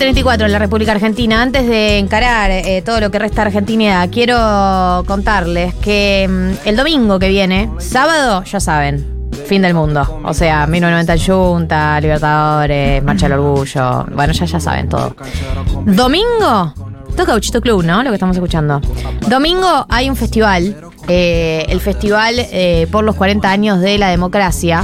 34 en la República Argentina. Antes de encarar eh, todo lo que resta Argentina, quiero contarles que mm, el domingo que viene, sábado, ya saben, fin del mundo. O sea, 1990 en Junta, Libertadores, Marcha del Orgullo. Bueno, ya, ya saben todo. Domingo, toca Gauchito Club, ¿no? Lo que estamos escuchando. Domingo hay un festival, eh, el Festival eh, por los 40 años de la democracia,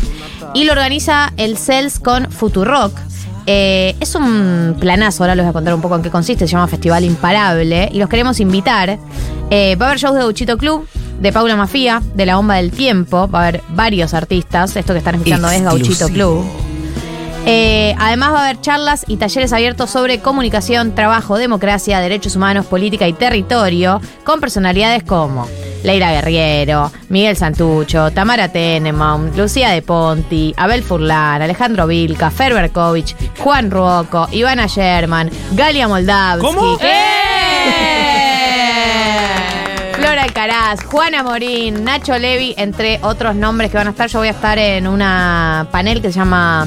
y lo organiza el CELS con Futurock. Eh, es un planazo, ahora les voy a contar un poco en qué consiste, se llama Festival Imparable y los queremos invitar. Eh, va a haber shows de Gauchito Club, de Paula Mafía, de La Bomba del Tiempo, va a haber varios artistas, esto que están escuchando es Gauchito Club. Eh, además va a haber charlas y talleres abiertos sobre comunicación, trabajo, democracia, derechos humanos, política y territorio, con personalidades como Leira Guerriero, Miguel Santucho, Tamara Tenemon, Lucía de Ponti, Abel Furlan, Alejandro Vilca, Ferberkovich, Juan Ruoco, Ivana Sherman, Galia Moldavsky. ¿Cómo? ¡Eh! Flora Alcaraz, Juana Morín, Nacho Levi, entre otros nombres que van a estar. Yo voy a estar en una panel que se llama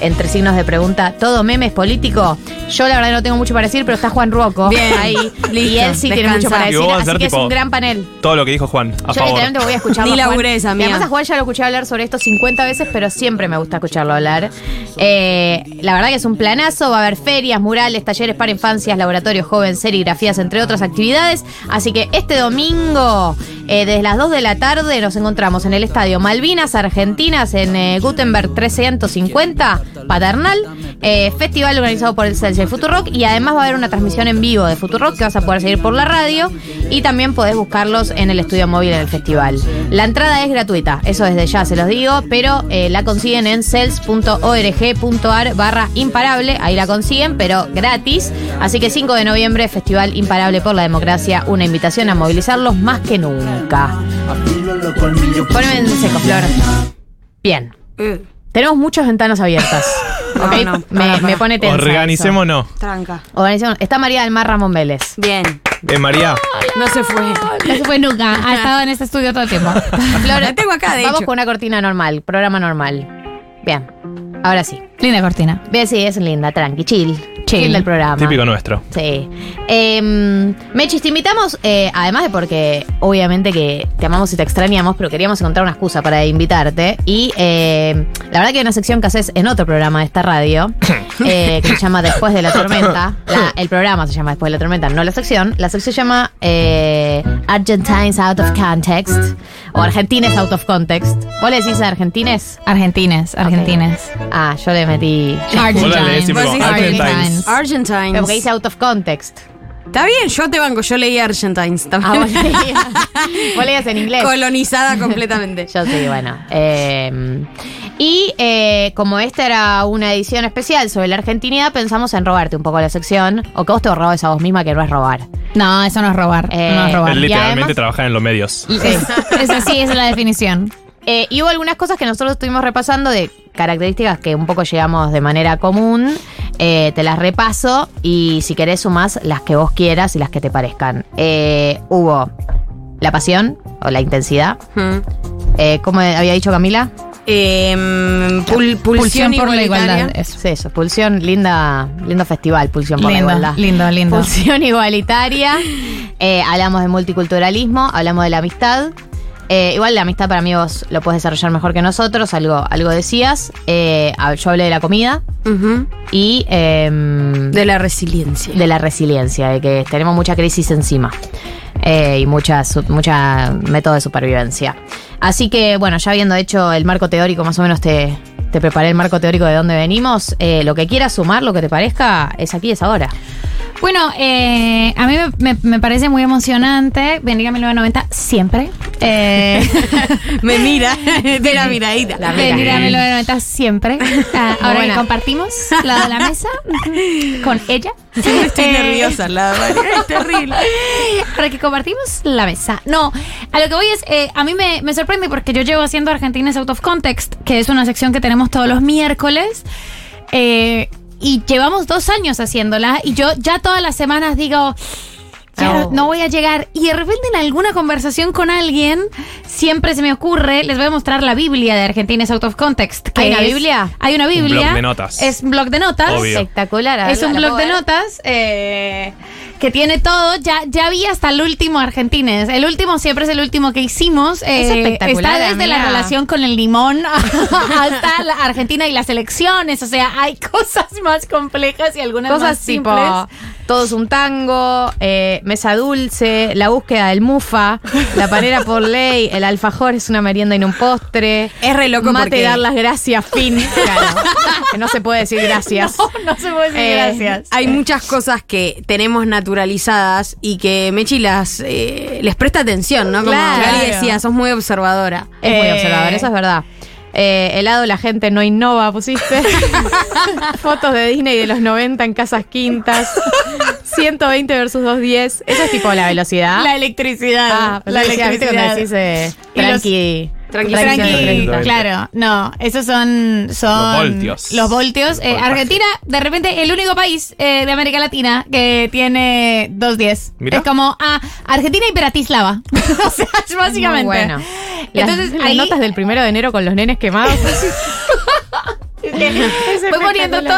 entre signos de pregunta, ¿todo meme es político? Yo la verdad no tengo mucho para decir, pero está Juan Ruoco Bien, ahí. y él sí tiene mucho para Y decir, vos vas a así ser que es tipo- un gran panel. Todo lo que dijo Juan, a Yo favor. literalmente voy a escucharlo. Ni a Juan. laburé esa, Y mía. Además a Juan ya lo escuché hablar sobre esto 50 veces, pero siempre me gusta escucharlo hablar. Eh, la verdad que es un planazo, va a haber ferias, murales, talleres para infancias, laboratorios joven, serigrafías, entre otras actividades. Así que este domingo, eh, desde las 2 de la tarde, nos encontramos en el estadio Malvinas Argentinas, en eh, Gutenberg 350, Paternal. eh, festival organizado por el Celsius Futurock. Y además va a haber una transmisión en vivo de Futurock que vas a poder seguir por la radio. Y también podés buscarlos en el estudio móvil en el festival. La entrada es gratuita, eso desde ya se los digo, pero eh, la consiguen en cels.org.ar barra imparable. Ahí la consiguen, pero gratis. Así que 5 de noviembre, Festival Imparable por la Democracia. Una invitación a movilizarlos más que nunca. Poneme en seco, Flor. Bien. Eh, Tenemos muchas ventanas abiertas. No, ¿ok? no, me, para, me pone tensa. eso. Organicémonos. tranca. Organicémonos. Está María del Mar Ramón Vélez. Bien. Eh, María, No se fue. No se fue nunca. Ha estado en este estudio todo el tiempo. Flor, La tengo acá, de Vamos hecho. con una cortina normal, programa normal. Bien. Ahora sí. Linda cortina. Bien, sí, es linda, tranqui, chill. Chill. Chill del programa. típico nuestro. Sí. Eh, Mechis, te invitamos, eh, además de porque obviamente que te amamos y te extrañamos, pero queríamos encontrar una excusa para invitarte. Y eh, la verdad que hay una sección que haces en otro programa de esta radio, eh, que se llama Después de la Tormenta. La- el programa se llama Después de la Tormenta, no la sección. La sección se llama eh, Argentines Out of Context o Argentines Out of Context. ¿Vos le decís Argentines? Argentines, argentines. Ah, yo le metí... Vos decís Argentines. Argentines. Porque dice out of context. Está bien, yo te banco, yo leí Argentines Ah, también. vos leías, vos leías en inglés. Colonizada completamente. Yo sí, bueno. eh, y eh, como esta era una edición especial sobre la argentinidad, pensamos en robarte un poco la sección. O que vos te robes a vos misma, que no es robar. No, eso no es robar. Eh, no es robar. Literalmente además- trabajar en los medios. Es, es así, esa es la definición. Eh, y hubo algunas cosas que nosotros estuvimos repasando de características que un poco llegamos de manera común. Eh, te las repaso y si querés sumás las que vos quieras y las que te parezcan. Eh, hubo la pasión o la intensidad. Hmm. Eh, ¿Cómo había dicho Camila? Em, pul- pulsión, Pulsión por la igualdad. Eso. Sí, eso, Pulsión, linda, lindo festival, Pulsión por Lindo, la igualdad. lindo, lindo. Pulsión igualitaria. Eh, hablamos de multiculturalismo, hablamos de la amistad. Eh, igual la amistad para mí vos lo puedes desarrollar mejor que nosotros, algo, algo decías. Eh, yo hablé de la comida y em, De la resiliencia. de la resiliencia, de que tenemos mucha crisis encima eh, y mucha, su- mucha método de supervivencia. Así que, bueno, ya habiendo hecho el marco teórico, más o menos te, te preparé el marco teórico de dónde venimos. Eh, lo que quieras sumar, lo que te parezca, es aquí, es ahora. Bueno, eh, a mí me, me- me parece muy emocionante venir a 1990 siempre. Eh, Me mira, tira miradita. La mira. venir a 1990 siempre. Ah, ahora que compartimos la de la mesa con ella. Estoy Eh, nerviosa, la verdad. Es terrible. Ahora que compartimos la mesa. No, a lo que voy es, eh, a mí me, me sorprende porque yo llevo haciendo Argentinas Out of Context, que es una sección que tenemos todos los miércoles. eh, y llevamos dos años haciéndola y yo ya todas las semanas digo, ya Oh. no voy a llegar. Y de repente en alguna conversación con alguien, siempre se me ocurre, les voy a mostrar la Biblia de Argentina Out of Context. que ¿Hay una es- Biblia? Hay una Biblia. blog de notas. Es un blog de notas. Obvio. Espectacular. Es un ¿La blog de notas eh, que tiene todo. Ya, ya vi hasta el último Argentines. El último siempre es el último que hicimos. Es Eh, espectacular, Está desde la relación con el limón hasta la Argentina y las elecciones. O sea, hay cosas más complejas y algunas Cosas más tipo simples. Todo es un tango, eh, Mesa Dulce, La búsqueda del Mufa, La panera por ley, El alfajor es una merienda y no un postre. Es re loco Mate porque- dar las gracias, fin. Claro. que no se puede decir gracias. No, no se puede decir Eh, gracias. Hay muchas cosas que tenemos naturalizadas y que Mechi las eh, les presta atención, ¿no? Como Claro. Decía, sos muy observadora. Es muy Eh, observador, eso es verdad. Eh, helado la gente no innova, pusiste. Fotos de Disney de los 90 en casas quintas. 120 versus 210. Eso es tipo la velocidad. La electricidad. ah, la la decía, ¿viste cuando decís eh, tranqui. Tranqui, Tranqui, 130. claro, no, esos son, son Los voltios. los voltios. Eh. Argentina, de repente, el único país eh, de América Latina que tiene 210. Mira. Es como, ah, Argentina y Bratislava. o sea, básicamente. Muy bueno. Entonces, las, notas del primero de enero con los nenes quemados. Fue poniendo todo.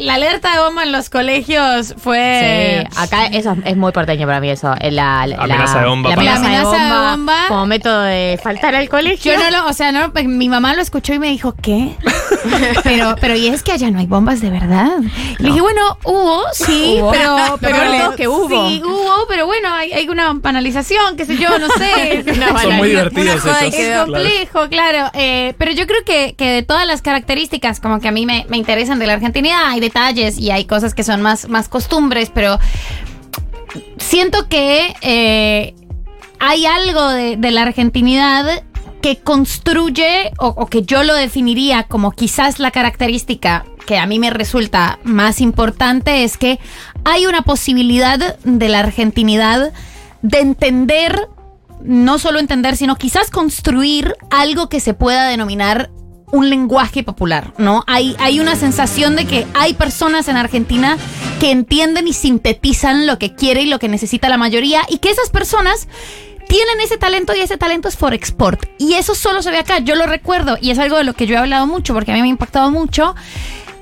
la alerta de bomba en los colegios fue. Sí, acá eso es muy porteño para mí eso. eh, La, la- Amenaza de bomba La para- amenaza, La amenaza de, de bomba, bomba. Como método de faltar al colegio. Yo no lo, o sea, no, pues, mi mamá lo escuchó y me dijo, ¿qué? pero, pero, ¿y es que allá no hay bombas de verdad? Le dije, bueno, hubo, sí, Hubo. pero, pero que hubo. Sí, hubo, pero bueno, hay, hay una banalización, qué sé yo, no sé. Son muy divertidos esos. Es complejo, claro. eh, pero yo creo que, que de todas las características como que a mí me, interesan de la argentinidad, hay detalles y hay cosas que son más, más costumbres, pero siento que eh, hay algo de, la argentinidad que construye o que yo lo definiría como quizás la característica que a mí me resulta más importante es que hay una posibilidad de la argentinidad de entender, no solo entender, sino quizás construir algo que se pueda denominar un lenguaje popular, ¿no? Hay, hay una sensación de que hay personas en Argentina que entienden y sintetizan lo que quiere y lo que necesita la mayoría y que esas personas tienen ese talento y ese talento es for export. Y eso solo se ve acá, yo lo recuerdo y es algo de lo que yo he hablado mucho porque a mí me ha impactado mucho.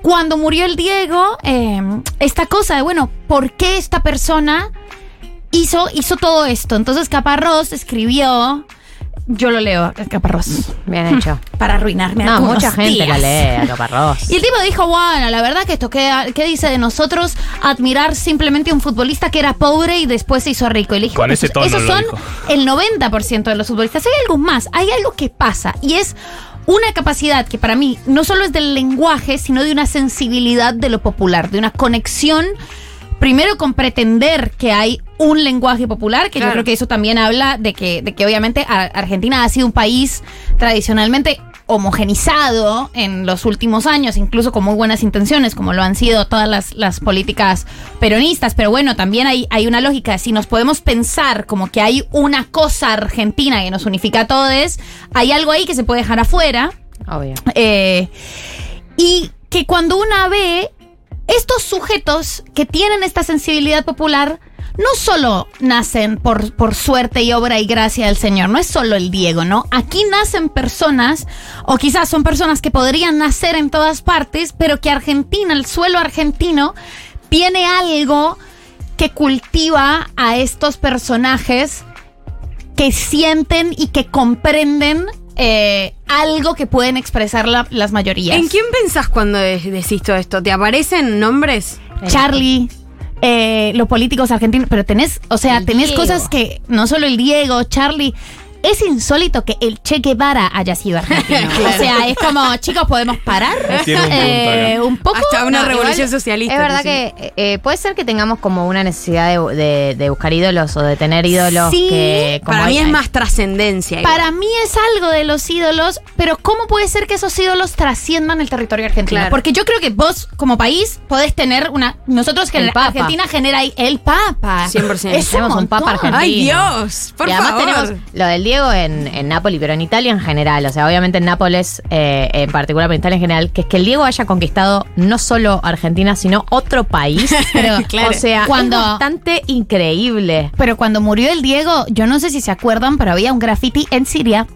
Cuando murió el Diego, eh, esta cosa de, bueno, ¿por qué esta persona hizo, hizo todo esto? Entonces Caparrós escribió, yo lo leo, Caparrós, Bien hecho. para arruinarme No, algunos mucha gente días. la lee, a Caparrós. Y el tipo dijo, bueno, la verdad que esto ¿qué dice de nosotros admirar simplemente a un futbolista que era pobre y después se hizo rico. Y le dije, Con ese tono esos lo son dijo. el 90% de los futbolistas. Hay algo más, hay algo que pasa y es una capacidad que para mí no solo es del lenguaje, sino de una sensibilidad de lo popular, de una conexión. Primero con pretender que hay un lenguaje popular, que yo creo que eso también habla de que, de que obviamente Ar- Argentina ha sido un país tradicionalmente homogenizado en los últimos años, incluso con muy buenas intenciones, como lo han sido todas las, las políticas peronistas. Pero bueno, también hay, hay una lógica. Si nos podemos pensar como que hay una cosa argentina que nos unifica a todos, hay algo ahí que se puede dejar afuera. Obvio. Eh, y que cuando una ve estos sujetos que tienen esta sensibilidad popular, no solo nacen por, por suerte y obra y gracia del Señor, no es solo el Diego, ¿no? Aquí nacen personas, o quizás son personas que podrían nacer en todas partes, pero que Argentina, el suelo argentino, tiene algo que cultiva a estos personajes que sienten y que comprenden eh, algo que pueden expresar la- las mayorías. ¿En quién pensás cuando de- decís todo esto? ¿Te aparecen nombres? Charlie, eh, los políticos argentinos, pero tenés, o sea, El tenés Diego. cosas que no solo el Diego, Charlie. Es insólito que el Che Guevara haya sido argentino. O sea, es como, chicos, podemos parar Eh, un poco. Hasta una No, revolución igual socialista. Es verdad que eh, puede ser que tengamos como una necesidad de, de- de buscar ídolos o de tener ídolos Sí, que como Para mí hay- es más trascendencia. Para mí es algo de los ídolos, pero ¿cómo puede ser que esos ídolos trasciendan el territorio argentino? Claro. Porque yo creo que vos, como país, podés tener una. Nosotros, Papa. Argentina genera el Papa. 100%. Es Tenemos un papa argentino. ¡Ay, Dios! Por y además favor. tenemos lo del Diego En, en Nápoles, pero en Italia en general. O sea, obviamente en Nápoles eh, en particular, pero en Italia en general, que es que el Diego haya conquistado no solo Argentina, sino otro país. Pero, O sea, Cuando- es bastante increíble. Pero cuando murió el Diego, yo no sé si se acuerdan, pero había un graffiti en Siria.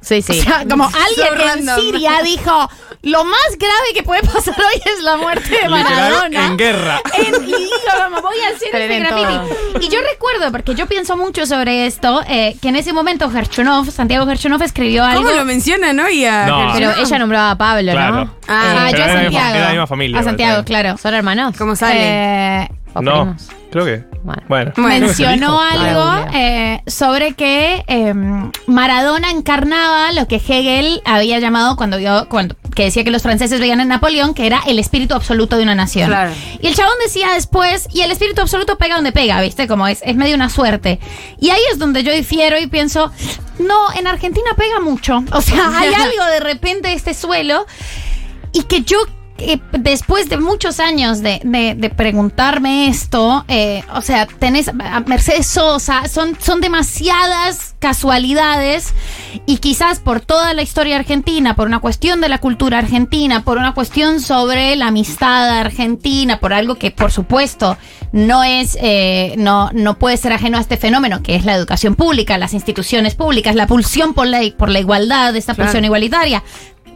Sí, sí. O sea, como alguien So en. Siria dijo, lo más grave que puede pasar hoy es la muerte de Maradona. en guerra. En- y voy a hacer Pero este graffiti. Y yo recuerdo, porque yo pienso mucho sobre esto, eh, que en ese momento Gerchunov, Santiago Gerchunov escribió algo. ¿Cómo lo mencionan hoy a No. pero ella nombraba a Pablo, Claro. ¿no? Ah, Ah, Pero yo a era la misma- Santiago. era la misma familia, A Santiago, claro. ¿Son hermanos? ¿Cómo sale? Eh, ¿O No, primos? creo que. Bueno. Mencionó algo eh, sobre que eh, Maradona encarnaba lo que Hegel había llamado cuando vio cuando que decía que los franceses veían en Napoleón que era el espíritu absoluto de una nación. Claro. Y el chabón decía después, y el espíritu absoluto pega donde pega, ¿viste? Como es, es medio una suerte. Y ahí es donde yo difiero y pienso, no, en Argentina pega mucho. O sea, hay algo de repente de este suelo y que yo eh, después de muchos años de, de- de preguntarme esto, eh, o sea, tenés a Mercedes Sosa, son, son demasiadas casualidades y quizás por toda la historia argentina, por una cuestión de la cultura argentina, por una cuestión sobre la amistad argentina, por algo que por supuesto no es, eh, no, no puede ser ajeno a este fenómeno, que es la educación pública, las instituciones públicas, la pulsión por la, por la igualdad, esta Claro. pulsión igualitaria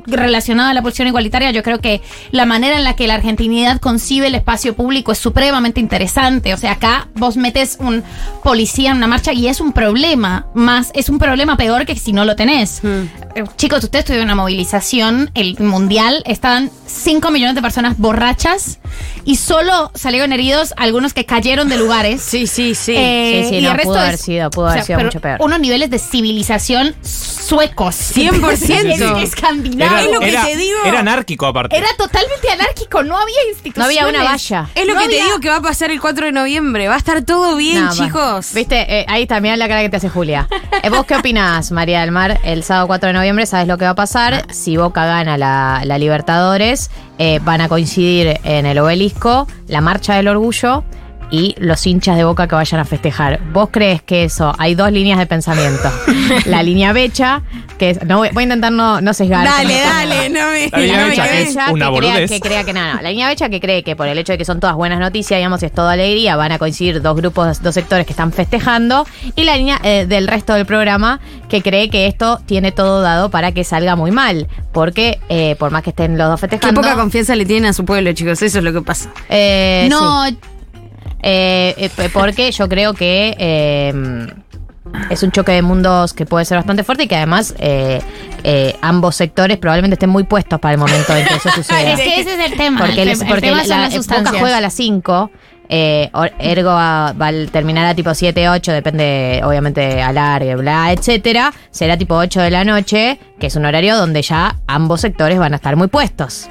relacionada a la pulsión igualitaria, yo creo que la manera en la que la argentinidad concibe el espacio público es supremamente interesante. O sea, acá vos metes un policía en una marcha y es un problema, más es un problema peor que si no lo tenés. Hmm. Eh, Chicos, ustedes tuvieron una movilización, el mundial, estaban 5 millones de personas borrachas y solo salieron heridos algunos que cayeron de lugares. Sí, sí, sí. Eh, Sí, sí, y no, el resto pudo haber sido- pudo haber sido mucho peor. Unos niveles de civilización suecos. 100%. Escandinavos. Era, es lo que era- te digo. Era anárquico aparte. Era totalmente anárquico, no había No instituciones. había una valla. Es lo No que te digo que va a pasar el 4 de noviembre. Va a estar todo bien, No, chicos. Viste, Eh, ahí está, mirá la cara que te hace Julia. Eh, ¿Vos qué opinás, María del Mar? El sábado 4 de noviembre, ¿sabes lo que va a pasar? Si Boca gana la, la Libertadores, eh, van a coincidir en el obelisco la Marcha del Orgullo y los hinchas de Boca que vayan a festejar. ¿Vos crees que eso? Hay dos líneas de pensamiento. La línea Becha, que es. No, voy, voy a intentar no, no sesgar. Dale, dale, no me. La línea no Becha es Becha una que crea, que crea que nada, no. La línea Becha que cree que por el hecho de que son todas buenas noticias, digamos, es toda alegría, van a coincidir dos grupos, dos sectores que están festejando. Y la línea eh, del resto del programa que cree que esto tiene todo dado para que salga muy mal. Porque eh, por más que estén los dos Qué festejando. poca confianza le tienen a su pueblo, chicos. Eso es lo que pasa. eh, No, sí. Eh, eh, porque yo creo que eh, es un choque de mundos que puede ser bastante fuerte y que además eh, eh, ambos sectores probablemente estén muy puestos para el momento en que eso suceda. es que ese es el tema. Porque, el, les- tem- el porque tema la, las Boca juega a las 5. Eh, or- ergo va, va a terminar a tipo 7, 8, depende, obviamente, alargue, bla, etcétera. Será tipo 8 de la noche, que es un horario donde ya ambos sectores van a estar muy puestos.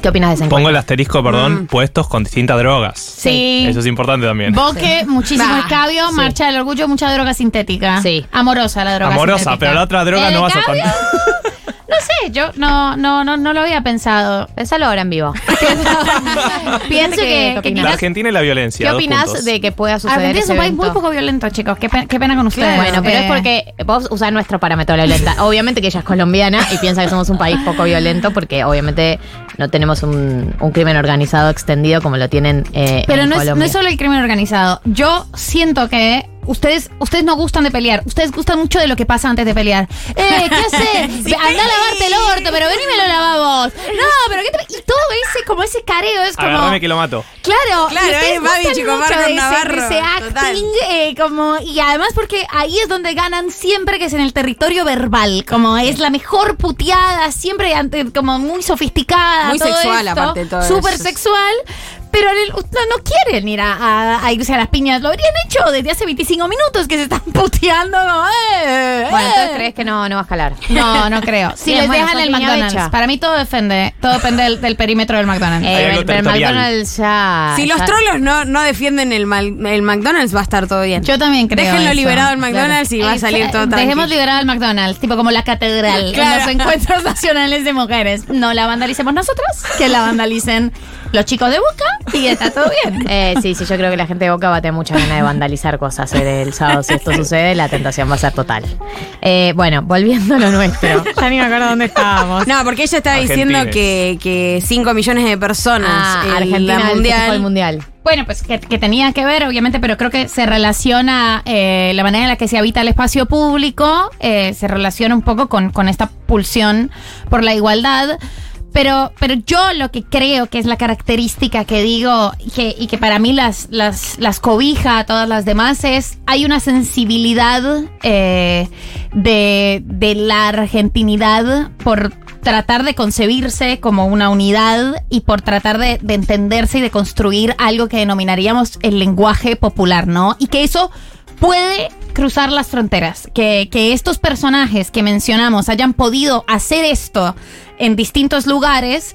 ¿Qué opinas de ese Pongo encuentro? el asterisco, perdón, puestos con distintas drogas. Sí. Eso es importante también. Boque, muchísimo Bah, escabio, sí. marcha del orgullo, mucha droga sintética. Sí. Amorosa la droga Amorosa, sintética. pero la otra droga ¿El no vas a? No sé, yo no, no, no, no lo había pensado. Pensalo ahora en vivo. Pienso que. La Argentina y la violencia. ¿Qué dos opinas de que pueda suceder Argentina es ese un país muy evento? poco violento, chicos. Qué, pe- qué pena con ustedes. Bueno, pero es Eh, porque vos usás nuestro parámetro de violenta. Obviamente que ella es colombiana y piensa que somos un país poco violento porque obviamente no tenemos un, un crimen organizado extendido como lo tienen eh, Pero en no es, no es solo el crimen organizado. Yo siento que ustedes ustedes no gustan de pelear. Ustedes gustan mucho de lo que pasa antes de pelear. Eh, ¿qué haces? Ve, Anda a lavarte el orto, pero ven y me lo lavamos. No, pero ¿qué te... Y todo ese, como ese careo es como... Agárrame que lo mato. Claro, Claro, es Babi gustan Chico mucho Marco de ese, Navarro, ese acting, eh, como, y además porque ahí es donde ganan siempre, que es en el territorio verbal, como es la mejor puteada, siempre ante, como muy sofisticada, Muy todo sexual, esto, aparte de todo súper sexual. Pero el- no, no quieren ir a, a- a irse a las piñas. Lo habrían hecho desde hace 25 minutos que se están puteando. como, eh, Bueno, eh. entonces crees que no, no va a escalar. No, no creo. Si les bueno, dejan el McDonald's. becha. Para mí todo depende. Todo depende del, del perímetro del McDonald's. Eh, el territorial. McDonald's ya. Si los ya- trolos no, no defienden el, el McDonald's, va a estar todo bien. Yo también creo. Déjenlo eso. liberado el McDonald's y va a Eh, salir todo tranquilo. Dejemos liberado el McDonald's, tipo como la catedral Claro. en los encuentros nacionales de mujeres. No la vandalicemos nosotros, que la vandalicen los chicos de Boca y está todo bien. Eh, sí, sí, yo creo que la gente de Boca va a tener mucha ganas de vandalizar cosas eh, el sábado. Si esto sucede, la tentación va a ser total. Eh, bueno, volviendo a lo nuestro. Ya ni me acuerdo dónde estábamos. No, porque ella estaba diciendo que, que 5 millones de personas Ah, en Argentina la mundial. al mundial. Bueno, pues que, que tenía que ver, obviamente, pero creo que se relaciona eh, la manera en la que se habita el espacio público, eh, se relaciona un poco con, con esta pulsión por la igualdad. Pero, pero yo lo que creo que es la característica que digo que, y que para mí las, las, las cobija a todas las demás es hay una sensibilidad eh, de, de la argentinidad por tratar de concebirse como una unidad y por tratar de entenderse y de construir algo que denominaríamos el lenguaje popular, ¿no? Y que eso puede cruzar las fronteras, que, que estos personajes que mencionamos hayan podido hacer esto en distintos lugares,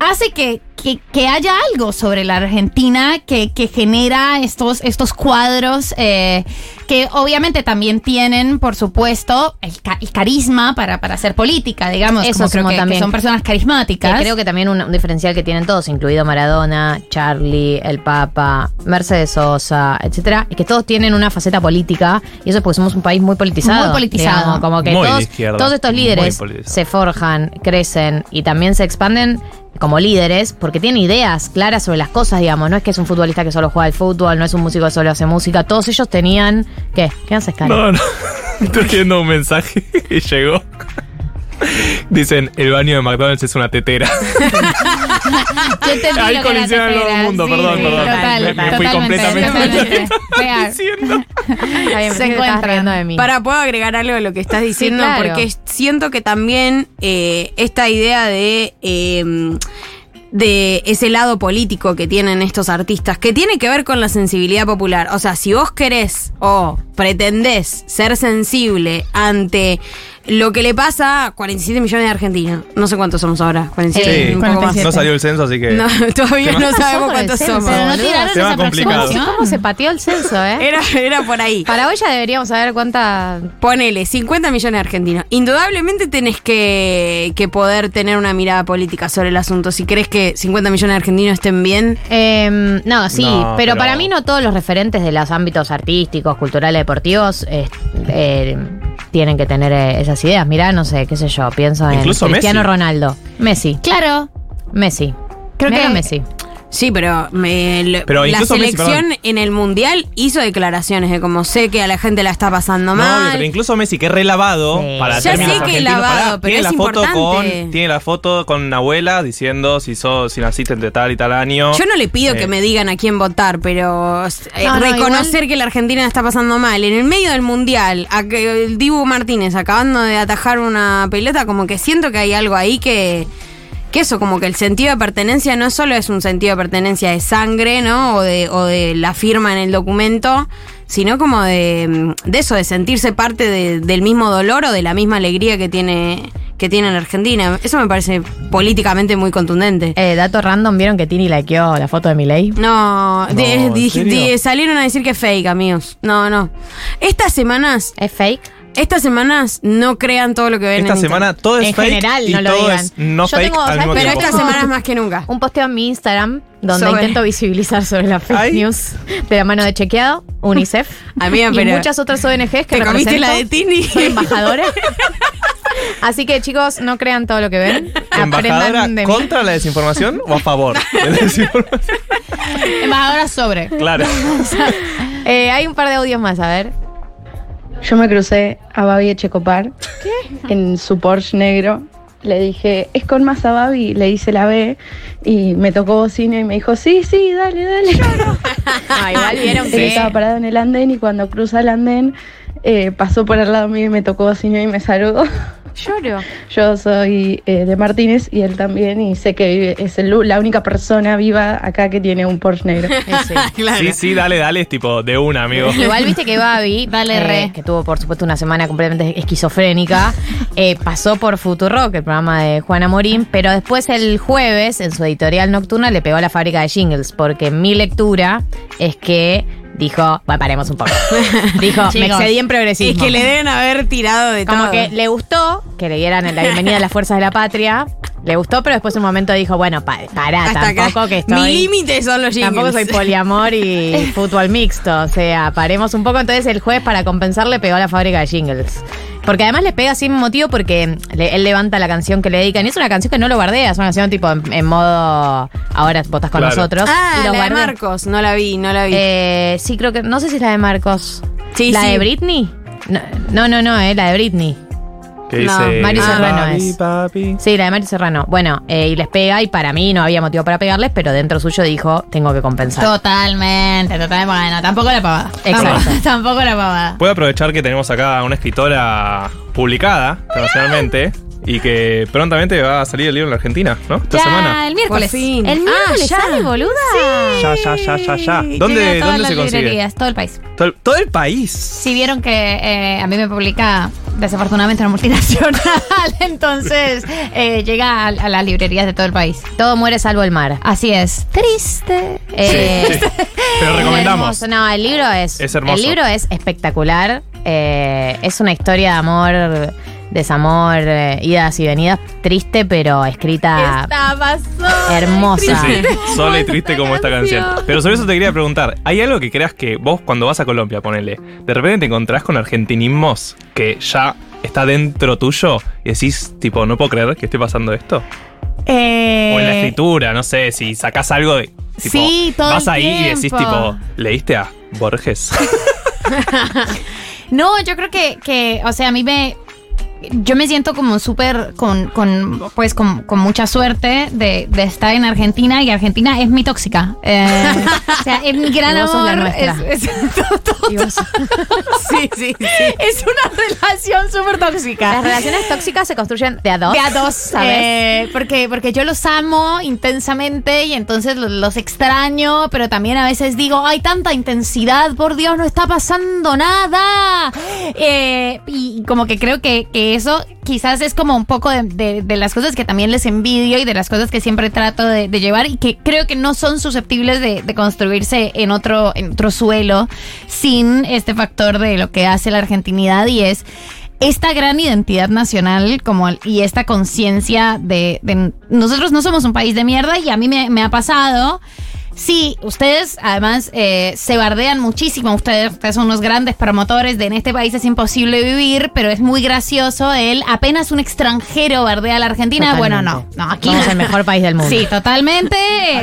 hace que, que, que haya algo sobre la Argentina que, que genera estos, estos cuadros eh, que obviamente también tienen, por supuesto, el, ca- el carisma para, para hacer política, digamos, Eso como creo que, que también. son personas Que carismáticas. creo que también un, un diferencial que tienen todos, incluido Maradona, Charlie, el Papa, Mercedes Sosa, etcétera, y que todos tienen una faceta política, y eso es porque somos un país muy politizado. Muy politizado. digamos, como que Muy de todos, izquierda. todos estos líderes se forjan, crecen y también se expanden como líderes porque tienen ideas claras sobre las cosas, digamos. No es que es un futbolista que solo juega al fútbol, no es un músico que solo hace música. Todos ellos tenían. ¿Qué? ¿Qué haces, Karen? No, no. Estoy viendo un mensaje y llegó. Dicen, el baño de McDonald's es una tetera. Ahí que colisionan tetera, mundos, sí, perdón, sí, perdón. total, Me- me fui completamente. totalmente. Bien, Se encuentran. de mí. Para, ¿puedo agregar algo a lo que estás diciendo? claro. Porque siento que también eh, esta idea de, eh, de ese lado político que tienen estos artistas, que tiene que ver con la sensibilidad popular. O sea, si vos querés o pretendés ser sensible ante lo que le pasa a 47 millones de argentinos, no sé cuántos somos ahora, 47, Sí, un poco más. 47. no salió el censo, así que. No, todavía no sabemos Somos cuántos censo, somos. Pero no tiraron Tema esa complicado. aproximación. ¿Cómo se pateó el censo, eh? Era, era por ahí. Para hoy ya deberíamos saber cuánta. Ponele, 50 millones de argentinos. Indudablemente tenés que, que poder tener una mirada política sobre el asunto. Si crees que 50 millones de argentinos estén bien, Em, no, sí, No, pero, pero- para mí no todos los referentes de los ámbitos artísticos, culturales, deportivos eh, eh, tienen que tener eh, esas ideas. Mirá, no sé, qué sé yo, pienso en Incluso Cristiano Messi. Ronaldo. Messi, Claro. Messi. Creo Mira que- Messi. Sí, pero, me- Pero la Messi, selección en el Mundial hizo declaraciones de como sé que a la gente la está pasando No, mal. obvio, pero incluso Messi, que es relavado Sí. para Ya términos sé que lavado, pará, pero tiene es la foto importante. con Tiene la foto con una abuela diciendo si sos, si naciste entre tal y tal año. Yo no le pido Eh, que me digan a quién votar, pero eh, No, no, reconocer que la Argentina la está pasando mal. En el medio del mundial, a que el Dibu Martínez acabando de atajar una pelota, como que siento que hay algo ahí que. Que eso, como que el sentido de pertenencia no solo es un sentido de pertenencia de sangre, ¿no? O de, o de la firma en el documento, sino como de, de eso, de sentirse parte de- del mismo dolor o de la misma alegría que tiene, que tiene la Argentina. Eso me parece políticamente muy contundente. Eh, dato random, ¿vieron que Tini likeó la foto de Milei? No, de- ¿en di- salieron a decir que es fake, amigos. No, no. Estas semanas, ¿Es fake? Estas semanas no crean todo lo que ven Esta en semana internet. todo es En fake general, y no lo todo digan. es no Yo fake tengo, al mismo Pero tiempo. estas semanas más que nunca. Un posteo en mi Instagram donde Sobre- intento visibilizar sobre la fake Ay. news de la mano de Chequeado, UNICEF Amiga, y pero- muchas otras ONGs que ¿Te comiste represento. la de Tini? Soy embajadora. Así que chicos, no crean todo lo que ven. ¿Embajadora Aprendan de mí. contra la desinformación o a favor de la desinformación? Embajadora sobre. Claro. Eh, hay un par de audios más, a ver. Yo me crucé a Babi Echecopar en su Porsche negro. Le dije, ¿es con más a Babi? Le hice la B y me tocó bocina y me dijo, sí, sí, dale, dale. Ah, igual vieron que estaba parado en el andén y cuando cruza el andén eh, pasó por al lado mío y me tocó bocina y me saludó. Lloro. Yo soy eh, de Martínez y él también y sé que vive- es el la única persona viva acá que tiene un Porsche negro. Claro. Sí, sí, dale, dale, es tipo de una, amigo. Igual viste que Babi, Dale, eh, re. que tuvo por supuesto una semana completamente esquizofrénica, eh, pasó por Futurock, el programa de Juana Morín, pero después el jueves, en su editorial nocturna, le pegó a la fábrica de jingles, porque mi lectura es que dijo, bueno, paremos un poco. dijo, me excedí en progresismo. Es que le deben haber tirado de Como todo. que le gustó que le dieran la bienvenida a las fuerzas de la patria. Le gustó, pero después un momento dijo, bueno, pa- pará, Hasta acá. tampoco que estoy... Mi límite son los jingles. Tampoco soy poliamor y fútbol mixto. O sea, paremos un poco. Entonces el juez, para compensar, le pegó a la fábrica de jingles. Porque además le pega sin motivo porque le- él levanta la canción que le dedican. Y es una canción que no lo bardea, es una canción tipo en, en modo ahora votas con Claro. nosotros. Ah, y los la de. Marcos. No la vi, no la vi. Eh, sí, creo que. No sé si es la de Marcos. Sí, ¿La sí. de Britney? No, no, no, no, eh, la de Britney. Que No, dice. Mario Serrano papi, es. papi. Sí, la de Mario Serrano. Bueno, eh, y les pega, y para mí no había motivo para pegarles, pero dentro suyo dijo, tengo que compensar. Totalmente, totalmente. Bueno, tampoco la pavada. Exacto. Tampoco, tampoco la pavada. Puedo aprovechar que tenemos acá a una escritora publicada internacionalmente y que prontamente va a salir el libro en la Argentina, ¿no? Esta ya, semana. el miércoles. Por fin. El miércoles Ah, ya. sale, boluda. Ya, ya, ya, ya, ya. Llega a ¿Dónde, todas dónde las se consigue? librerías, todo el país. Todo el, todo el país. Si vieron que eh, a mí me publica desafortunadamente una multinacional, entonces eh, llega a, a las librerías de todo el país. Todo muere salvo el mar. Así es. Triste. Eh, Sí, sí. Pero recomendamos. hermoso. No, el libro es. Es hermoso. El libro es espectacular. Eh, es una historia de amor, desamor, eh, idas y venidas, triste, pero escrita Estaba hermosa. Sí. Sola y triste como esta canción. Pero sobre eso te quería preguntar, ¿hay algo que creas que vos cuando vas a Colombia, ponele, de repente te encontrás con argentinismos que ya está dentro tuyo y decís, tipo, no puedo creer que esté pasando esto? Eh, O en la escritura, no sé, si sacás algo de... Tipo, Sí, todo Vas el ahí y decís, tipo, ¿leíste a Borges? No, yo creo que, que, o sea, a mí me... Yo me siento como súper con, con, pues, con, con mucha suerte de, de estar en Argentina y Argentina es mi tóxica. Eh, o sea, es mi gran amor. es, todo- Sí, sí, sí. es una relación súper tóxica. Las relaciones tóxicas se construyen de a dos. De a dos, ¿sabes? eh, porque, porque yo los amo intensamente y entonces los, los extraño, pero también a veces digo, hay tanta intensidad, por Dios, no está pasando nada. Eh, y como que creo que, que eso quizás es como un poco de, las cosas que también les envidio y de las cosas que siempre trato de, llevar y que creo que no son susceptibles de, construirse en otro, suelo sin este factor de lo que hace la argentinidad y es esta gran identidad nacional como y esta conciencia de, nosotros no somos un país de mierda y a mí me ha pasado. Sí, ustedes además eh, se bardean muchísimo, ustedes, ustedes son unos grandes promotores de en este país es imposible vivir, pero es muy gracioso el apenas un extranjero bardea a la Argentina. Bueno, no, no, aquí Somos no. el mejor país del mundo. Sí, totalmente.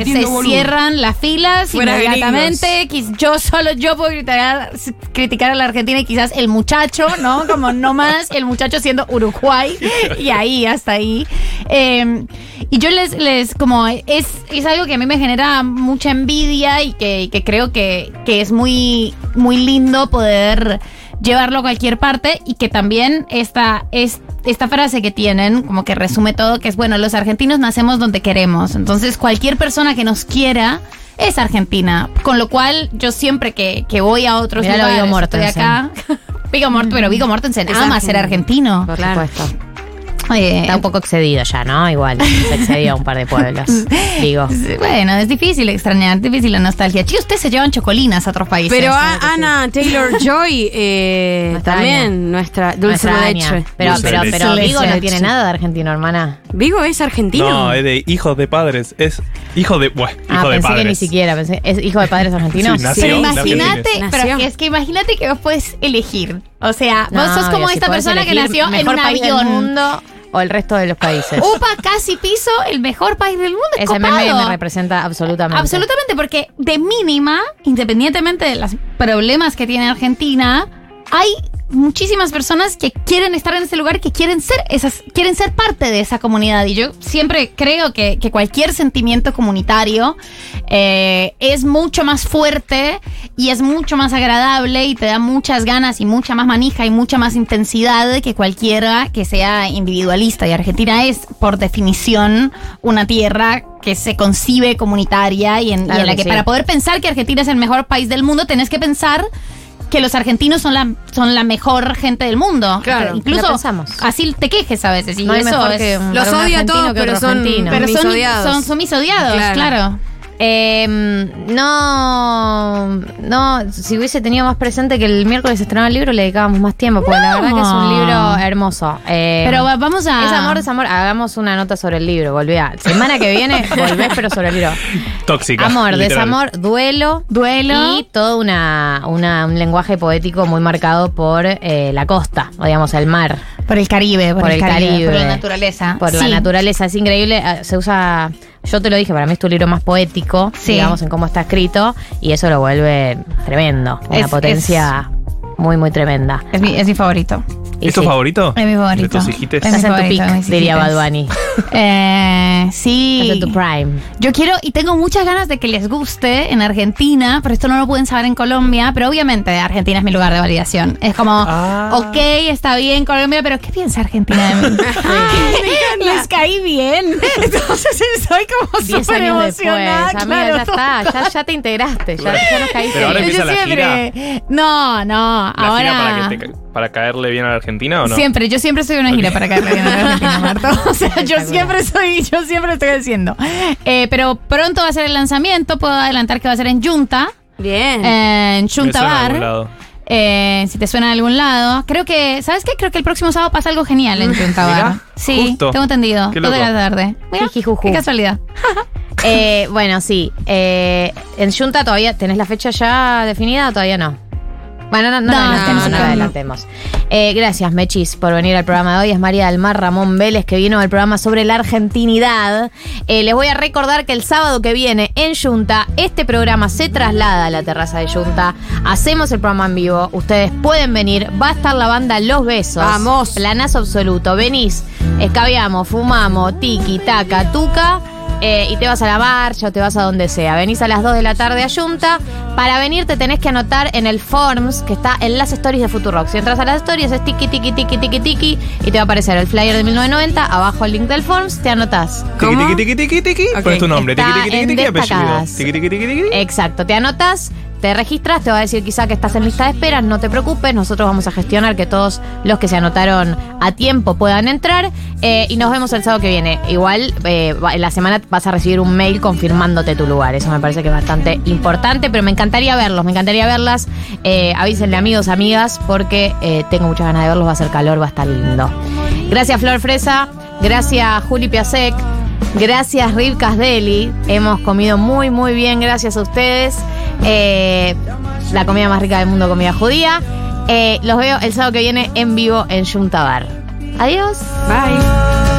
se volumen. cierran las filas Fuera inmediatamente. Yo solo yo puedo criticar, criticar a la Argentina y quizás el muchacho, ¿no? Como no más, el muchacho siendo Uruguay y ahí, hasta ahí. Eh, y yo les, les como es, es algo que a mí me genera mucha envidia y que, creo que, que es muy, muy lindo poder llevarlo a cualquier parte y que también esta, es, esta frase que tienen, como que resume todo, que es, bueno, los argentinos nacemos donde queremos. Entonces, cualquier persona que nos quiera es argentina. Con lo cual, yo siempre que, que voy a otros Mirá lo lugares, estoy Mortensen. acá. Vigo Mort pero Vigo Mortensen ama ser argentino. Por Claro. supuesto. Eh, Está un poco excedido ya, ¿no? Igual. Se excedió a un par de pueblos. Digo. Bueno, es difícil extrañar, es difícil la nostalgia. Chi, ustedes se llevan chocolinas a otros países. Pero a-. Ana Taylor Joy eh, Nuestra también, nuestra dulce Nuestra de Aña. leche. Pero, Dulce pero, de leche. pero Vigo no tiene nada de argentino, hermana. Vigo es argentino. No, es de hijos de padres. Es hijo de. Bueno, hijo Ah, de pensé padres. que ni siquiera. Pensé, ¿Es hijo de padres argentinos? Sí, nació Pero imagínate, pero es que imagínate que vos puedes elegir. O sea, No, vos sos como obvio, esta persona que nació en un país del avión. mundo o el resto de los países. Upa, casi piso, el mejor país del mundo. Ese copado. meme me representa absolutamente. Absolutamente, porque de mínima, independientemente de los problemas que tiene Argentina, hay muchísimas personas que quieren estar en ese lugar, que quieren ser esas, quieren ser parte de esa comunidad. Y yo siempre creo que, que cualquier sentimiento comunitario eh, es mucho más fuerte y es mucho más agradable y te da muchas ganas y mucha más manija y mucha más intensidad que cualquiera que sea individualista. Y Argentina es, por definición, una tierra que se concibe comunitaria y en, y Claro en la que que sí. para poder pensar que Argentina es el mejor país del mundo, tenés que pensar que los argentinos son la, son la mejor gente del mundo. Claro, incluso así te quejes a veces. Y No eso mejor es- que un- Los odio a todos, pero son- pero mis son, odiados. son, son mis odiados, Claro. claro. Eh, no, no, si hubiese tenido más presente que el miércoles estrenaba el libro, le dedicábamos más tiempo, porque la verdad que es un libro hermoso. Eh, Pero va- vamos a. Es amor, desamor. Hagamos una nota sobre el libro, volví a. Semana que viene, volvés, pero sobre el libro. Tóxica. Amor, literal. desamor, duelo. Duelo. Y todo una, una- un lenguaje poético muy marcado por eh, la costa, o digamos, el mar. Por el Caribe, por, Por el, el Caribe, Caribe. por la naturaleza. Por la naturaleza, es increíble. eh, Se usa, yo te lo dije, para mí es tu libro más poético, Sí. digamos, en cómo está escrito, y eso lo vuelve tremendo. Una Es- potencia muy, muy tremenda. Es mi, es mi favorito. Y ¿Es tu sí, favorito? Es mi favorito. De tus hijites. Es mi Estás en tu favorito, pick, mis diría hijites. Bad Bunny. Eh, sí. Estás en tu prime. Yo quiero y tengo muchas ganas de que les guste en Argentina, pero esto no lo pueden saber en Colombia. Pero obviamente Argentina es mi lugar de validación. Es como, Ah. ok, está bien Colombia, pero ¿qué piensa Argentina de mí? les caí bien. Entonces soy como Diez súper años después, emocionada. amiga, claro, ya está, ya, ya te integraste, ya, ya nos caíste. Pero ahora bien. empieza Yo la siempre. No, no. ¿La ahora. gira para, que te ca- para caerle bien a la Argentina o no? Siempre, yo siempre soy una gira para caerle bien a la Argentina, Marto. O sea, yo siempre soy, yo siempre estoy haciendo. Eh, pero pronto va a ser el lanzamiento, puedo adelantar que va a ser en Junta, Bien. eh, en Junta Bar. Eh, si te suena de algún lado. Creo que, ¿sabes qué? Creo que el próximo sábado pasa algo genial en Junta Bar. Sí, justo. tengo entendido. Qué de la tarde. Mira, qué casualidad. Eh, bueno, sí. Eh, en Junta todavía, ¿tenés la fecha ya definida o todavía no? Bueno, no, no, No, la adelantemos, no, no. adelantemos. Eh, gracias, Mechis, por venir al programa de hoy. Es María del Mar Ramón Vélez, que vino al programa sobre la argentinidad. Eh, les voy a recordar que el sábado que viene en Junta, este programa se traslada a la terraza de Junta. Hacemos el programa en vivo. Ustedes pueden venir. Va a estar la banda Los Besos. Vamos. Planazo absoluto. Venís, escabiamos, fumamos, tiki, taca, tuca. Eh, y te vas a la marcha o te vas a donde sea. Venís a las 2 de la tarde a Junta. Para venir te tenés que anotar en el Forms que está en las stories de Futurock. Si entras a las stories es tiki, tiki, tiki, tiki, tiki. Y te va a aparecer el flyer de 1990. Abajo el link del Forms. Te anotas. Tiki, ¿Cómo? tiki, tiki, tiki, tiki. Ok, Pones tu nombre. Tiki, está tiki, tiki, en tiki, apellido. Tiki, tiki, tiki, tiki. Exacto, te anotas, te registras, te va a decir quizá que estás en lista de espera, no te preocupes, nosotros vamos a gestionar que todos los que se anotaron a tiempo puedan entrar eh, y nos vemos el sábado que viene. Igual eh, en la semana vas a recibir un mail confirmándote tu lugar, eso me parece que es bastante importante, pero me encantaría verlos, me encantaría verlas, eh, avísenle amigos, amigas, porque eh, tengo muchas ganas de verlos, va a ser calor, va a estar lindo. Gracias Flor Fresa, gracias Juli Piasek. Gracias Rib Casdeli. Hemos comido muy, muy bien, gracias a ustedes. Eh, la comida más rica del mundo, comida judía. Eh, los veo el sábado que viene en vivo en Junta Bar. Adiós. Bye.